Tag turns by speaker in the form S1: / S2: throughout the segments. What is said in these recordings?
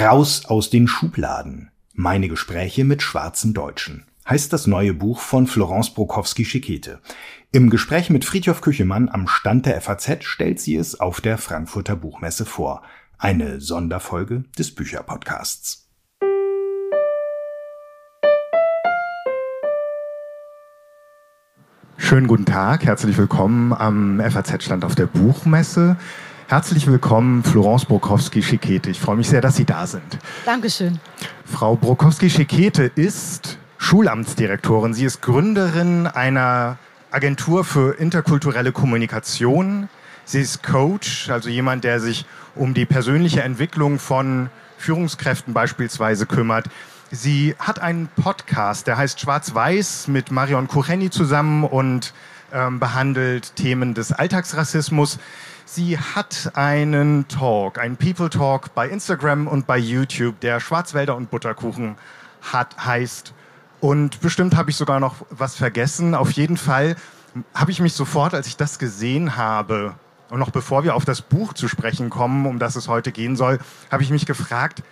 S1: Raus aus den Schubladen. Meine Gespräche mit schwarzen Deutschen heißt das neue Buch von Florence Brokowski-Schekete. Im Gespräch mit Friedhof Küchemann am Stand der FAZ stellt sie es auf der Frankfurter Buchmesse vor. Eine Sonderfolge des Bücherpodcasts. Schönen guten Tag, herzlich willkommen am FAZ-Stand auf der Buchmesse. Herzlich willkommen, Florence Brokowski-Schekete. Ich freue mich sehr, dass Sie da sind.
S2: Dankeschön.
S1: Frau Brokowski-Schekete ist Schulamtsdirektorin. Sie ist Gründerin einer Agentur für interkulturelle Kommunikation. Sie ist Coach, also jemand, der sich um die persönliche Entwicklung von Führungskräften beispielsweise kümmert. Sie hat einen Podcast, der heißt Schwarz-Weiß mit Marion Kucheni zusammen und ähm, behandelt Themen des Alltagsrassismus. Sie hat einen Talk, einen People Talk bei Instagram und bei YouTube, der Schwarzwälder und Butterkuchen hat, heißt. Und bestimmt habe ich sogar noch was vergessen. Auf jeden Fall habe ich mich sofort, als ich das gesehen habe, und noch bevor wir auf das Buch zu sprechen kommen, um das es heute gehen soll, habe ich mich gefragt,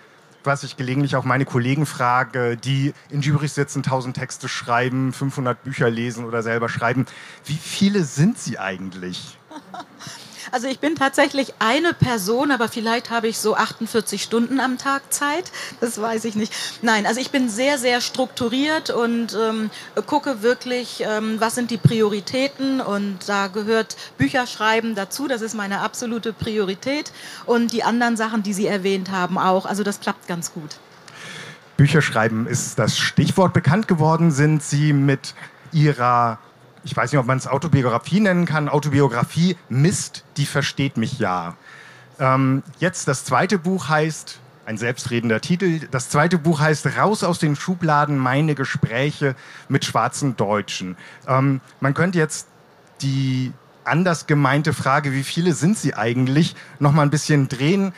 S1: was ich gelegentlich auch meine Kollegen frage, die in Jurys sitzen, 1000 Texte schreiben, 500 Bücher lesen oder selber schreiben. Wie viele sind Sie eigentlich?
S2: Also ich bin tatsächlich eine Person, aber vielleicht habe ich so 48 Stunden am Tag Zeit. Das weiß ich nicht. Nein, also ich bin sehr, sehr strukturiert und ähm, gucke wirklich, ähm, was sind die Prioritäten und da gehört Bücherschreiben dazu. Das ist meine absolute Priorität und die anderen Sachen, die Sie erwähnt haben, auch. Also das klappt ganz gut.
S1: Bücherschreiben ist das Stichwort. Bekannt geworden sind Sie mit Ihrer ich weiß nicht, ob man es Autobiografie nennen kann, Autobiografie Mist, die versteht mich ja. Ähm, jetzt das zweite Buch heißt, ein selbstredender Titel, das zweite Buch heißt Raus aus den Schubladen, meine Gespräche mit schwarzen Deutschen. Ähm, man könnte jetzt die anders gemeinte Frage, wie viele sind sie eigentlich, noch mal ein bisschen drehen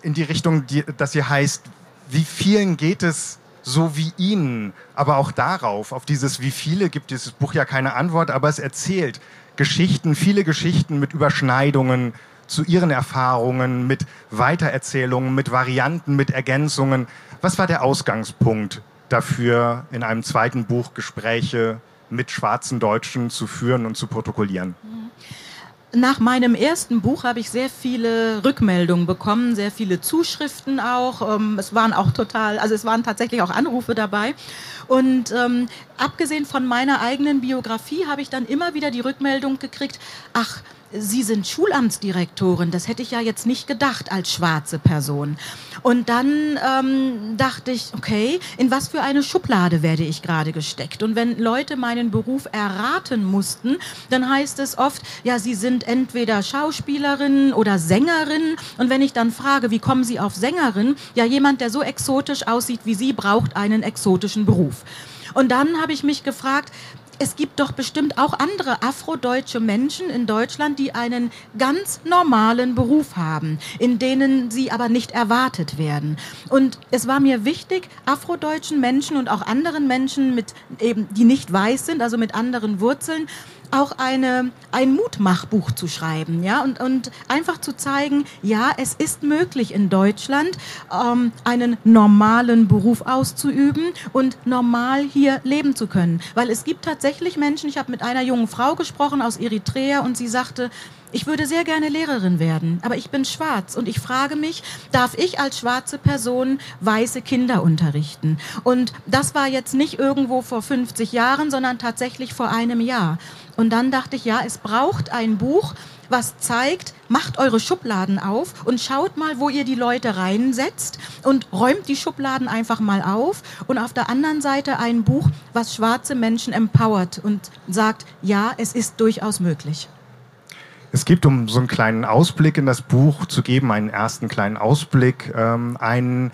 S1: in die Richtung, die, dass sie heißt, wie vielen geht es so wie Ihnen. Aber auch darauf, auf dieses wie viele, gibt dieses Buch ja keine Antwort, aber es erzählt Geschichten, viele Geschichten mit Überschneidungen zu Ihren Erfahrungen, mit Weitererzählungen, mit Varianten, mit Ergänzungen. Was war der Ausgangspunkt dafür, in einem zweiten Buch Gespräche mit schwarzen Deutschen zu führen und zu protokollieren? Mhm.
S2: Nach meinem ersten Buch habe ich sehr viele Rückmeldungen bekommen, sehr viele Zuschriften auch. Ähm, es waren auch total, also es waren tatsächlich auch Anrufe dabei. Und ähm, abgesehen von meiner eigenen Biografie habe ich dann immer wieder die Rückmeldung gekriegt, ach, Sie sind Schulamtsdirektorin, das hätte ich ja jetzt nicht gedacht als schwarze Person. Und dann ähm, dachte ich, okay, in was für eine Schublade werde ich gerade gesteckt? Und wenn Leute meinen Beruf erraten mussten, dann heißt es oft, ja, sie sind entweder Schauspielerin oder Sängerin. Und wenn ich dann frage, wie kommen Sie auf Sängerin? Ja, jemand, der so exotisch aussieht wie Sie, braucht einen exotischen Beruf. Und dann habe ich mich gefragt, es gibt doch bestimmt auch andere afrodeutsche Menschen in Deutschland, die einen ganz normalen Beruf haben, in denen sie aber nicht erwartet werden. Und es war mir wichtig, afrodeutschen Menschen und auch anderen Menschen, mit eben, die nicht weiß sind, also mit anderen Wurzeln, auch eine, ein Mutmachbuch zu schreiben, ja, und, und einfach zu zeigen, ja, es ist möglich in Deutschland, ähm, einen normalen Beruf auszuüben und normal hier leben zu können. Weil es gibt tatsächlich Menschen, ich habe mit einer jungen Frau gesprochen aus Eritrea und sie sagte, ich würde sehr gerne Lehrerin werden, aber ich bin schwarz und ich frage mich, darf ich als schwarze Person weiße Kinder unterrichten? Und das war jetzt nicht irgendwo vor 50 Jahren, sondern tatsächlich vor einem Jahr. Und dann dachte ich, ja, es braucht ein Buch, was zeigt, macht eure Schubladen auf und schaut mal, wo ihr die Leute reinsetzt und räumt die Schubladen einfach mal auf. Und auf der anderen Seite ein Buch, was schwarze Menschen empowert und sagt, ja, es ist durchaus möglich.
S1: Es gibt, um so einen kleinen Ausblick in das Buch zu geben, einen ersten kleinen Ausblick, ähm, einen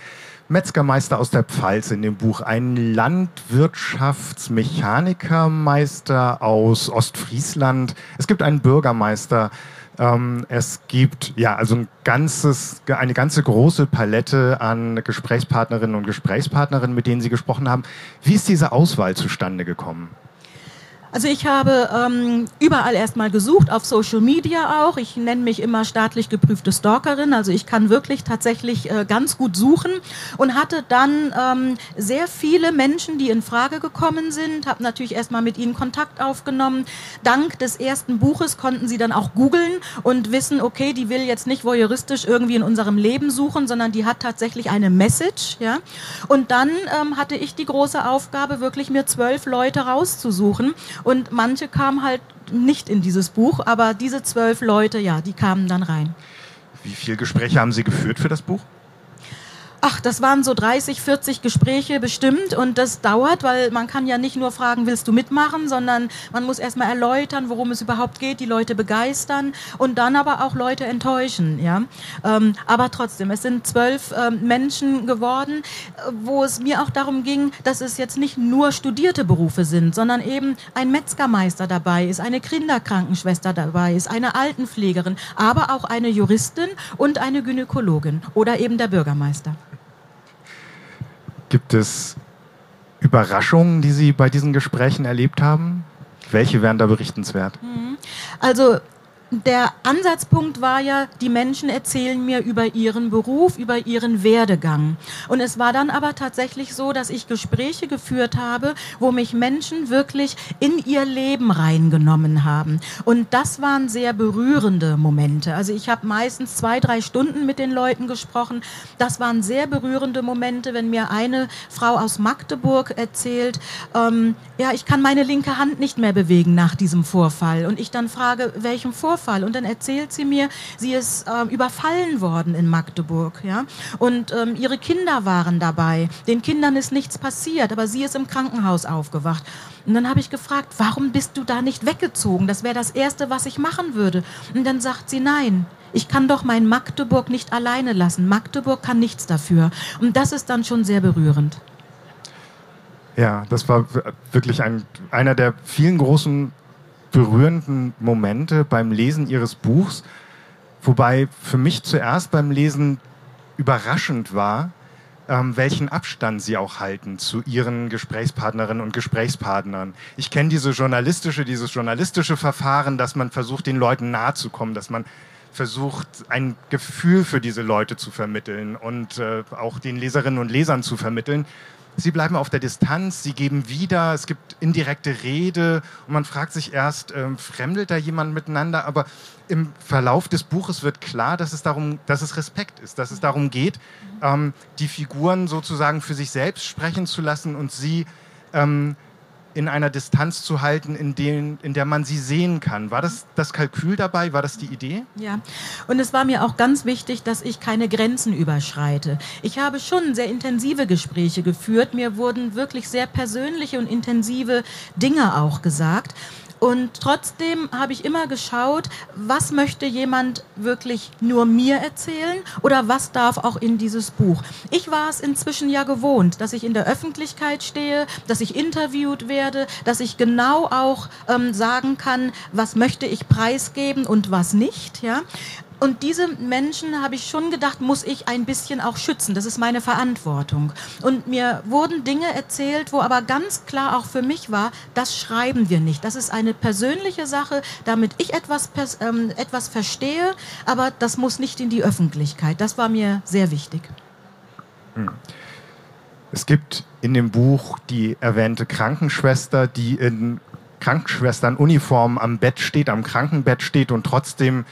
S1: Metzgermeister aus der Pfalz in dem Buch, einen Landwirtschaftsmechanikermeister aus Ostfriesland. Es gibt einen Bürgermeister. Ähm, es gibt ja also ein ganzes, eine ganze große Palette an Gesprächspartnerinnen und Gesprächspartnerinnen, mit denen Sie gesprochen haben. Wie ist diese Auswahl zustande gekommen?
S2: Also ich habe ähm, überall erstmal gesucht, auf Social Media auch. Ich nenne mich immer staatlich geprüfte Stalkerin, also ich kann wirklich tatsächlich äh, ganz gut suchen und hatte dann ähm, sehr viele Menschen, die in Frage gekommen sind, habe natürlich erstmal mit ihnen Kontakt aufgenommen. Dank des ersten Buches konnten sie dann auch googeln und wissen, okay, die will jetzt nicht voyeuristisch irgendwie in unserem Leben suchen, sondern die hat tatsächlich eine Message. Ja? Und dann ähm, hatte ich die große Aufgabe, wirklich mir zwölf Leute rauszusuchen und manche kamen halt nicht in dieses Buch, aber diese zwölf Leute, ja, die kamen dann rein.
S1: Wie viele Gespräche haben Sie geführt für das Buch?
S2: Ach, das waren so 30, 40 Gespräche bestimmt und das dauert, weil man kann ja nicht nur fragen, willst du mitmachen, sondern man muss erstmal erläutern, worum es überhaupt geht, die Leute begeistern und dann aber auch Leute enttäuschen, ja. Ähm, aber trotzdem, es sind zwölf ähm, Menschen geworden, wo es mir auch darum ging, dass es jetzt nicht nur studierte Berufe sind, sondern eben ein Metzgermeister dabei ist, eine Kinderkrankenschwester dabei ist, eine Altenpflegerin, aber auch eine Juristin und eine Gynäkologin oder eben der Bürgermeister.
S1: Gibt es Überraschungen, die Sie bei diesen Gesprächen erlebt haben? Welche wären da berichtenswert?
S2: Mhm. Also der Ansatzpunkt war ja, die Menschen erzählen mir über ihren Beruf, über ihren Werdegang. Und es war dann aber tatsächlich so, dass ich Gespräche geführt habe, wo mich Menschen wirklich in ihr Leben reingenommen haben. Und das waren sehr berührende Momente. Also ich habe meistens zwei, drei Stunden mit den Leuten gesprochen. Das waren sehr berührende Momente, wenn mir eine Frau aus Magdeburg erzählt, ähm, ja, ich kann meine linke Hand nicht mehr bewegen nach diesem Vorfall. Und ich dann frage, welchem Vorfall? Vorfall. Und dann erzählt sie mir, sie ist äh, überfallen worden in Magdeburg. Ja? Und ähm, ihre Kinder waren dabei. Den Kindern ist nichts passiert, aber sie ist im Krankenhaus aufgewacht. Und dann habe ich gefragt, warum bist du da nicht weggezogen? Das wäre das Erste, was ich machen würde. Und dann sagt sie, nein, ich kann doch mein Magdeburg nicht alleine lassen. Magdeburg kann nichts dafür. Und das ist dann schon sehr berührend.
S1: Ja, das war wirklich ein, einer der vielen großen berührenden Momente beim Lesen Ihres Buchs, wobei für mich zuerst beim Lesen überraschend war, ähm, welchen Abstand Sie auch halten zu Ihren Gesprächspartnerinnen und Gesprächspartnern. Ich kenne diese journalistische, dieses journalistische Verfahren, dass man versucht, den Leuten nahe zu kommen, dass man versucht, ein Gefühl für diese Leute zu vermitteln und äh, auch den Leserinnen und Lesern zu vermitteln. Sie bleiben auf der Distanz, sie geben wieder, es gibt indirekte Rede und man fragt sich erst, ähm, fremdelt da jemand miteinander? Aber im Verlauf des Buches wird klar, dass es darum, dass es Respekt ist, dass es darum geht, ähm, die Figuren sozusagen für sich selbst sprechen zu lassen und sie ähm, in einer Distanz zu halten, in, den, in der man sie sehen kann. War das das Kalkül dabei? War das die Idee?
S2: Ja, und es war mir auch ganz wichtig, dass ich keine Grenzen überschreite. Ich habe schon sehr intensive Gespräche geführt. Mir wurden wirklich sehr persönliche und intensive Dinge auch gesagt. Und trotzdem habe ich immer geschaut, was möchte jemand wirklich nur mir erzählen oder was darf auch in dieses Buch. Ich war es inzwischen ja gewohnt, dass ich in der Öffentlichkeit stehe, dass ich interviewt werde, dass ich genau auch ähm, sagen kann, was möchte ich preisgeben und was nicht. Ja? Und diese Menschen, habe ich schon gedacht, muss ich ein bisschen auch schützen. Das ist meine Verantwortung. Und mir wurden Dinge erzählt, wo aber ganz klar auch für mich war, das schreiben wir nicht. Das ist eine persönliche Sache, damit ich etwas, ähm, etwas verstehe, aber das muss nicht in die Öffentlichkeit. Das war mir sehr wichtig. Hm.
S1: Es gibt in dem Buch die erwähnte Krankenschwester, die in Krankenschwesternuniform am Bett steht, am Krankenbett steht und trotzdem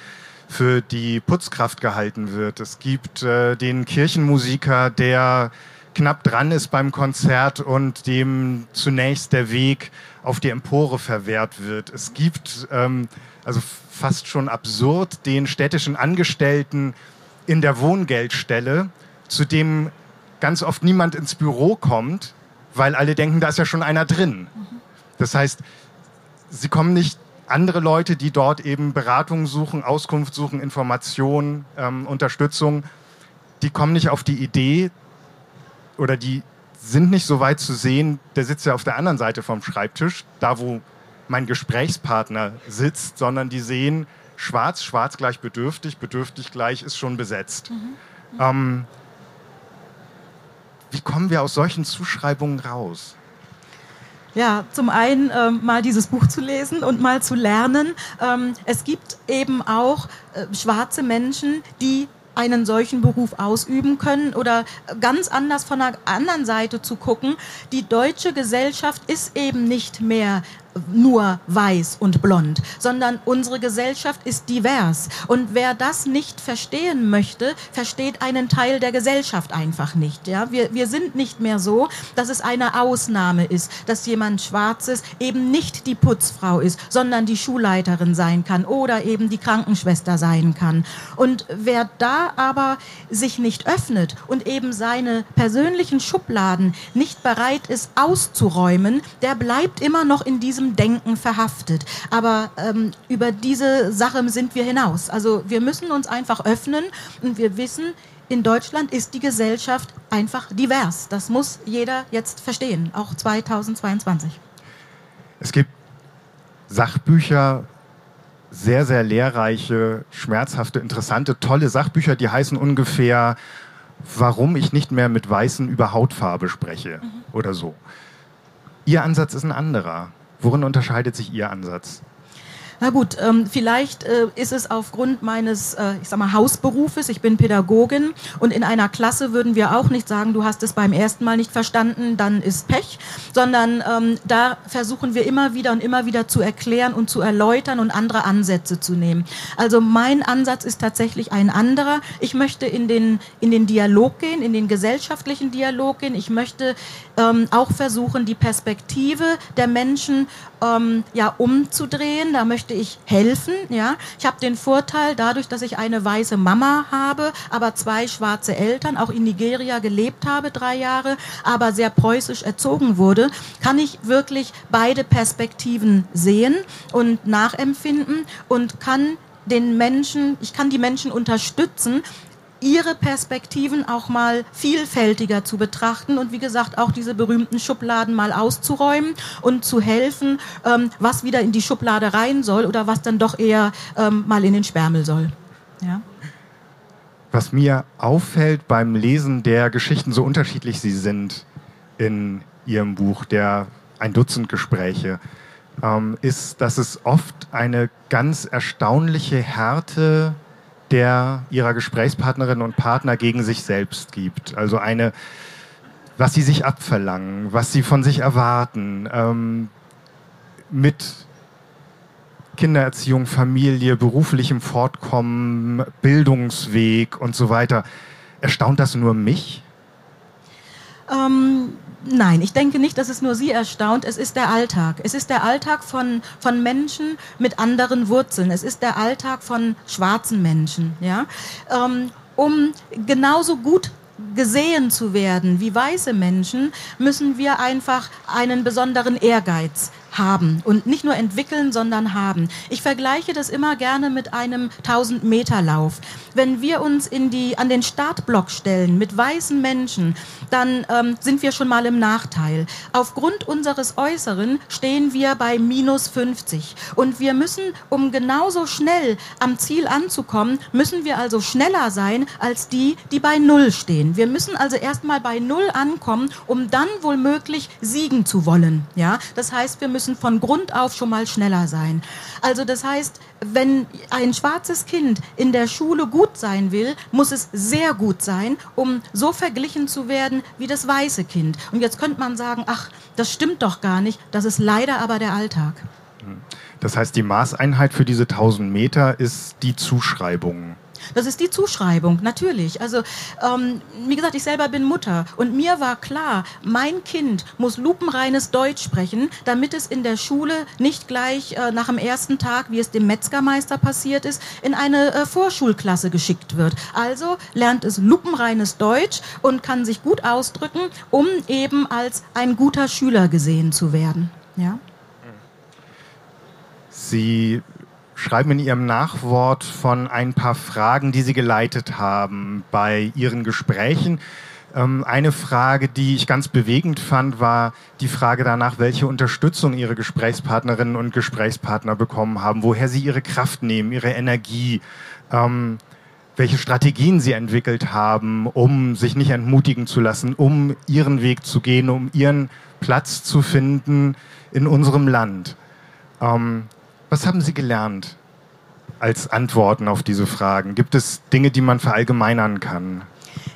S1: für die Putzkraft gehalten wird. Es gibt äh, den Kirchenmusiker, der knapp dran ist beim Konzert und dem zunächst der Weg auf die Empore verwehrt wird. Es gibt, ähm, also fast schon absurd, den städtischen Angestellten in der Wohngeldstelle, zu dem ganz oft niemand ins Büro kommt, weil alle denken, da ist ja schon einer drin. Das heißt, sie kommen nicht andere Leute, die dort eben Beratung suchen, Auskunft suchen, Informationen, ähm, Unterstützung, die kommen nicht auf die Idee oder die sind nicht so weit zu sehen, der sitzt ja auf der anderen Seite vom Schreibtisch, da wo mein Gesprächspartner sitzt, sondern die sehen schwarz, schwarz gleich bedürftig, bedürftig gleich ist schon besetzt. Mhm. Mhm. Ähm, wie kommen wir aus solchen Zuschreibungen raus?
S2: Ja, zum einen ähm, mal dieses Buch zu lesen und mal zu lernen. Ähm, es gibt eben auch äh, schwarze Menschen, die einen solchen Beruf ausüben können oder ganz anders von einer anderen Seite zu gucken. Die deutsche Gesellschaft ist eben nicht mehr nur weiß und blond, sondern unsere Gesellschaft ist divers. Und wer das nicht verstehen möchte, versteht einen Teil der Gesellschaft einfach nicht. Ja? Wir, wir sind nicht mehr so, dass es eine Ausnahme ist, dass jemand Schwarzes eben nicht die Putzfrau ist, sondern die Schulleiterin sein kann oder eben die Krankenschwester sein kann. Und wer da aber sich nicht öffnet und eben seine persönlichen Schubladen nicht bereit ist auszuräumen, der bleibt immer noch in diesem diesem Denken verhaftet. Aber ähm, über diese Sache sind wir hinaus. Also wir müssen uns einfach öffnen und wir wissen, in Deutschland ist die Gesellschaft einfach divers. Das muss jeder jetzt verstehen, auch 2022.
S1: Es gibt Sachbücher, sehr, sehr lehrreiche, schmerzhafte, interessante, tolle Sachbücher, die heißen ungefähr, warum ich nicht mehr mit Weißen über Hautfarbe spreche mhm. oder so. Ihr Ansatz ist ein anderer. Worin unterscheidet sich Ihr Ansatz?
S2: Na gut, ähm, vielleicht äh, ist es aufgrund meines, äh, ich sag mal, Hausberufes, ich bin Pädagogin und in einer Klasse würden wir auch nicht sagen, du hast es beim ersten Mal nicht verstanden, dann ist Pech, sondern ähm, da versuchen wir immer wieder und immer wieder zu erklären und zu erläutern und andere Ansätze zu nehmen. Also mein Ansatz ist tatsächlich ein anderer. Ich möchte in den, in den Dialog gehen, in den gesellschaftlichen Dialog gehen. Ich möchte ähm, auch versuchen, die Perspektive der Menschen ähm, ja umzudrehen. Da möchte ich helfen. Ja, ich habe den Vorteil dadurch, dass ich eine weiße Mama habe, aber zwei schwarze Eltern, auch in Nigeria gelebt habe drei Jahre, aber sehr preußisch erzogen wurde, kann ich wirklich beide Perspektiven sehen und nachempfinden und kann den Menschen, ich kann die Menschen unterstützen, ihre Perspektiven auch mal vielfältiger zu betrachten und wie gesagt auch diese berühmten Schubladen mal auszuräumen und zu helfen, ähm, was wieder in die Schublade rein soll oder was dann doch eher ähm, mal in den Sperrmüll soll. Ja?
S1: Was mir auffällt beim Lesen der Geschichten, so unterschiedlich sie sind in Ihrem Buch, der ein Dutzend Gespräche, ähm, ist, dass es oft eine ganz erstaunliche Härte der ihrer Gesprächspartnerinnen und Partner gegen sich selbst gibt. Also eine, was sie sich abverlangen, was sie von sich erwarten, ähm, mit Kindererziehung, Familie, beruflichem Fortkommen, Bildungsweg und so weiter. Erstaunt das nur mich?
S2: Ähm, Nein, ich denke nicht, dass es nur Sie erstaunt. Es ist der Alltag. Es ist der Alltag von, von Menschen mit anderen Wurzeln. Es ist der Alltag von schwarzen Menschen. Ja? Ähm, um genauso gut gesehen zu werden wie weiße Menschen, müssen wir einfach einen besonderen Ehrgeiz haben und nicht nur entwickeln, sondern haben. Ich vergleiche das immer gerne mit einem 1000 Meter Lauf. Wenn wir uns in die, an den Startblock stellen mit weißen Menschen, dann ähm, sind wir schon mal im Nachteil. Aufgrund unseres Äußeren stehen wir bei minus 50 und wir müssen, um genauso schnell am Ziel anzukommen, müssen wir also schneller sein als die, die bei Null stehen. Wir müssen also erstmal bei Null ankommen, um dann womöglich siegen zu wollen. Ja, das heißt, wir müssen müssen von Grund auf schon mal schneller sein. Also das heißt, wenn ein schwarzes Kind in der Schule gut sein will, muss es sehr gut sein, um so verglichen zu werden wie das weiße Kind. Und jetzt könnte man sagen, ach, das stimmt doch gar nicht. Das ist leider aber der Alltag.
S1: Das heißt, die Maßeinheit für diese 1000 Meter ist die Zuschreibung.
S2: Das ist die Zuschreibung, natürlich. Also, ähm, wie gesagt, ich selber bin Mutter und mir war klar, mein Kind muss lupenreines Deutsch sprechen, damit es in der Schule nicht gleich äh, nach dem ersten Tag, wie es dem Metzgermeister passiert ist, in eine äh, Vorschulklasse geschickt wird. Also lernt es lupenreines Deutsch und kann sich gut ausdrücken, um eben als ein guter Schüler gesehen zu werden. Ja?
S1: Sie schreiben in Ihrem Nachwort von ein paar Fragen, die Sie geleitet haben bei Ihren Gesprächen. Ähm, eine Frage, die ich ganz bewegend fand, war die Frage danach, welche Unterstützung Ihre Gesprächspartnerinnen und Gesprächspartner bekommen haben, woher sie ihre Kraft nehmen, ihre Energie. Ähm, welche Strategien Sie entwickelt haben, um sich nicht entmutigen zu lassen, um Ihren Weg zu gehen, um Ihren Platz zu finden in unserem Land. Was haben Sie gelernt als Antworten auf diese Fragen? Gibt es Dinge, die man verallgemeinern kann?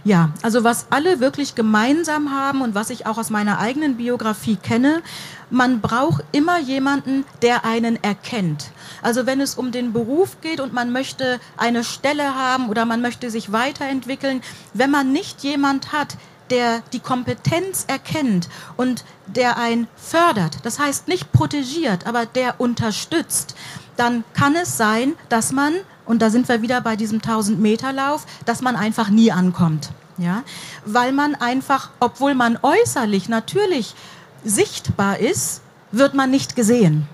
S2: Ja, also was alle wirklich gemeinsam haben und was ich auch aus meiner eigenen Biografie kenne, man braucht immer jemanden, der einen erkennt. Also wenn es um den Beruf geht und man möchte eine Stelle haben oder man möchte sich weiterentwickeln, wenn man nicht jemand hat, der die Kompetenz erkennt und der einen fördert, das heißt nicht protegiert, aber der unterstützt, dann kann es sein, dass man, und da sind wir wieder bei diesem 1000-Meter-Lauf, dass man einfach nie ankommt. Ja? Weil man einfach, obwohl man äußerlich natürlich sichtbar ist, wird man nicht gesehen.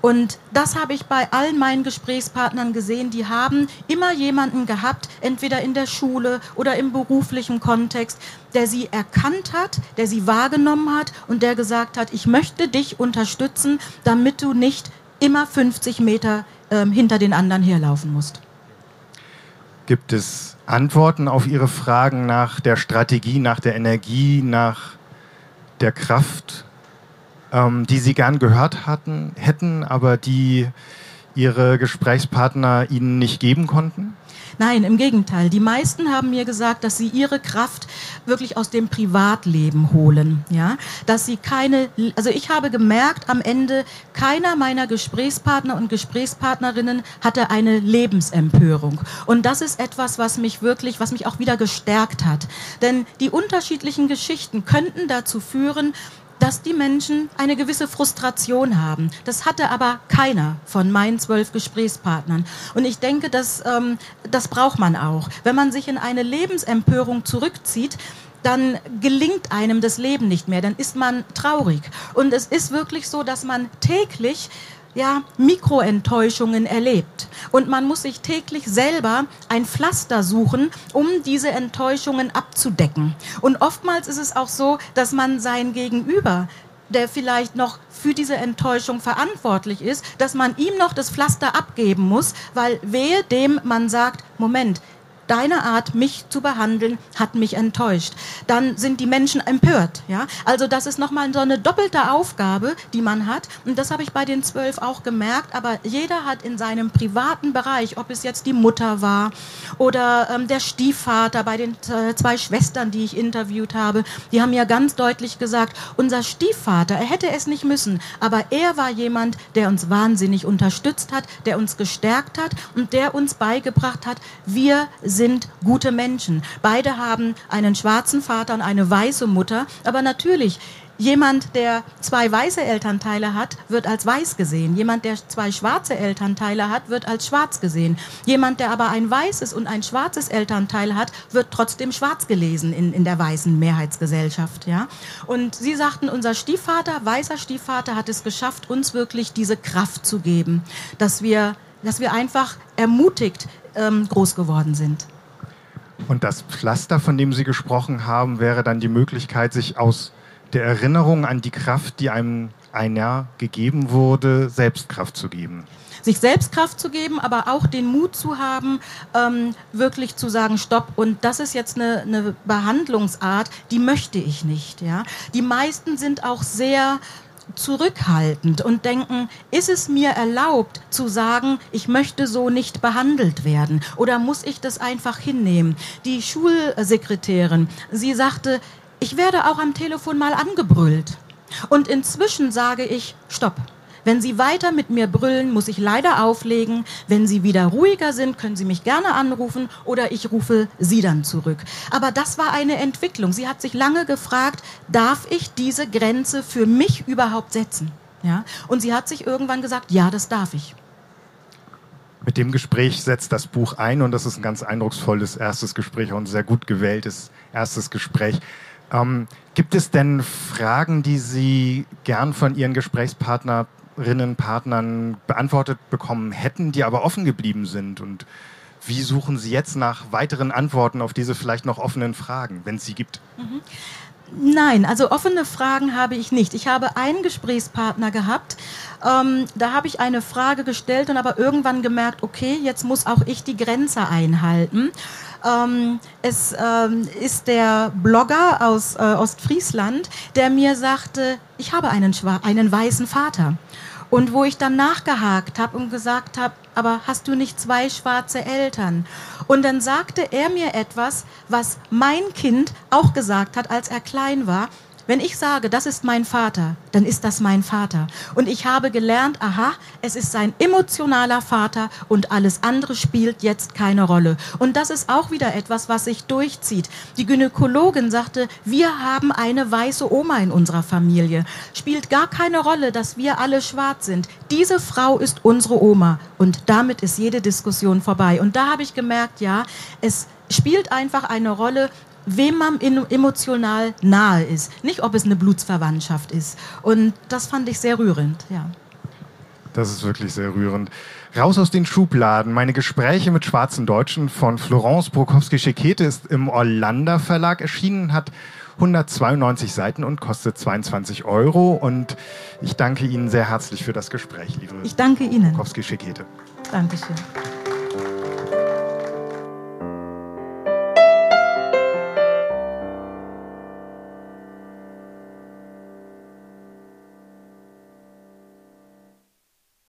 S2: Und das habe ich bei allen meinen Gesprächspartnern gesehen. Die haben immer jemanden gehabt, entweder in der Schule oder im beruflichen Kontext, der sie erkannt hat, der sie wahrgenommen hat und der gesagt hat, ich möchte dich unterstützen, damit du nicht immer 50 Meter äh, hinter den anderen herlaufen musst.
S1: Gibt es Antworten auf Ihre Fragen nach der Strategie, nach der Energie, nach der Kraft, ähm, die Sie gern gehört hatten, hätten, aber die Ihre Gesprächspartner Ihnen nicht geben konnten?
S2: Nein, im Gegenteil. Die meisten haben mir gesagt, dass sie ihre Kraft wirklich aus dem Privatleben holen. Ja, dass sie keine, also ich habe gemerkt am Ende, keiner meiner Gesprächspartner und Gesprächspartnerinnen hatte eine Lebensempörung. Und das ist etwas, was mich wirklich, was mich auch wieder gestärkt hat. Denn die unterschiedlichen Geschichten könnten dazu führen, dass die Menschen eine gewisse Frustration haben. Das hatte aber keiner von meinen zwölf Gesprächspartnern. Und ich denke, dass, ähm, das braucht man auch. Wenn man sich in eine Lebensempörung zurückzieht, dann gelingt einem das Leben nicht mehr, dann ist man traurig. Und es ist wirklich so, dass man täglich ja, Mikroenttäuschungen erlebt. Und man muss sich täglich selber ein Pflaster suchen, um diese Enttäuschungen abzudecken. Und oftmals ist es auch so, dass man sein Gegenüber der vielleicht noch für diese Enttäuschung verantwortlich ist, dass man ihm noch das Pflaster abgeben muss, weil wehe dem man sagt, Moment, deine Art, mich zu behandeln, hat mich enttäuscht. Dann sind die Menschen empört. Ja? Also das ist nochmal so eine doppelte Aufgabe, die man hat. Und das habe ich bei den zwölf auch gemerkt. Aber jeder hat in seinem privaten Bereich, ob es jetzt die Mutter war oder ähm, der Stiefvater bei den äh, zwei Schwestern, die ich interviewt habe, die haben ja ganz deutlich gesagt, unser Stiefvater, er hätte es nicht müssen, aber er war jemand, der uns wahnsinnig unterstützt hat, der uns gestärkt hat und der uns beigebracht hat, wir sind sind gute Menschen. Beide haben einen schwarzen Vater und eine weiße Mutter. Aber natürlich, Jemand, der zwei weiße Elternteile hat, wird als weiß gesehen. Jemand, der zwei schwarze Elternteile hat, wird als schwarz gesehen. Jemand, der aber ein weißes und ein schwarzes Elternteil hat, wird trotzdem schwarz gelesen in, in der weißen Mehrheitsgesellschaft. Ja? Und Sie sagten, unser Stiefvater, weißer Stiefvater, hat es geschafft, uns wirklich diese Kraft zu geben, dass wir, dass wir einfach ermutigt ähm, groß geworden sind.
S1: Und das Pflaster, von dem Sie gesprochen haben, wäre dann die Möglichkeit, sich aus der Erinnerung an die Kraft, die einem ein Jahr gegeben wurde, Selbstkraft zu geben.
S2: Sich Selbstkraft zu geben, aber auch den Mut zu haben, ähm, wirklich zu sagen, stopp. Und das ist jetzt eine, eine Behandlungsart, die möchte ich nicht. Ja? Die meisten sind auch sehr zurückhaltend und denken, ist es mir erlaubt zu sagen, ich möchte so nicht behandelt werden oder muss ich das einfach hinnehmen? Die Schulsekretärin, sie sagte, ich werde auch am Telefon mal angebrüllt. Und inzwischen sage ich, stopp. Wenn Sie weiter mit mir brüllen, muss ich leider auflegen. Wenn Sie wieder ruhiger sind, können Sie mich gerne anrufen oder ich rufe Sie dann zurück. Aber das war eine Entwicklung. Sie hat sich lange gefragt, darf ich diese Grenze für mich überhaupt setzen? Ja? Und sie hat sich irgendwann gesagt, ja, das darf ich.
S1: Mit dem Gespräch setzt das Buch ein und das ist ein ganz eindrucksvolles erstes Gespräch und ein sehr gut gewähltes erstes Gespräch. Ähm, gibt es denn Fragen, die Sie gern von Ihren Gesprächspartner Partnerinnen, beantwortet bekommen hätten, die aber offen geblieben sind? Und wie suchen Sie jetzt nach weiteren Antworten auf diese vielleicht noch offenen Fragen, wenn es sie gibt? Mhm.
S2: Nein, also offene Fragen habe ich nicht. Ich habe einen Gesprächspartner gehabt. Ähm, da habe ich eine Frage gestellt und aber irgendwann gemerkt, okay, jetzt muss auch ich die Grenze einhalten. Ähm, es ähm, ist der Blogger aus äh, Ostfriesland, der mir sagte, ich habe einen, einen weißen Vater. Und wo ich dann nachgehakt habe und gesagt habe, aber hast du nicht zwei schwarze Eltern? Und dann sagte er mir etwas, was mein Kind auch gesagt hat, als er klein war. Wenn ich sage, das ist mein Vater, dann ist das mein Vater. Und ich habe gelernt, aha, es ist sein emotionaler Vater und alles andere spielt jetzt keine Rolle. Und das ist auch wieder etwas, was sich durchzieht. Die Gynäkologin sagte, wir haben eine weiße Oma in unserer Familie. Spielt gar keine Rolle, dass wir alle schwarz sind. Diese Frau ist unsere Oma. Und damit ist jede Diskussion vorbei. Und da habe ich gemerkt, ja, es spielt einfach eine Rolle, wem man emotional nahe ist. Nicht, ob es eine Blutsverwandtschaft ist. Und das fand ich sehr rührend, ja.
S1: Das ist wirklich sehr rührend. Raus aus den Schubladen. Meine Gespräche mit schwarzen Deutschen von Florence Brokowski-Schekete ist im Orlando Verlag erschienen, hat 192 Seiten und kostet 22 Euro. Und ich danke Ihnen sehr herzlich für das Gespräch, liebe
S2: Ich danke Ihnen.
S1: Brokowski-Schekete.
S2: Dankeschön.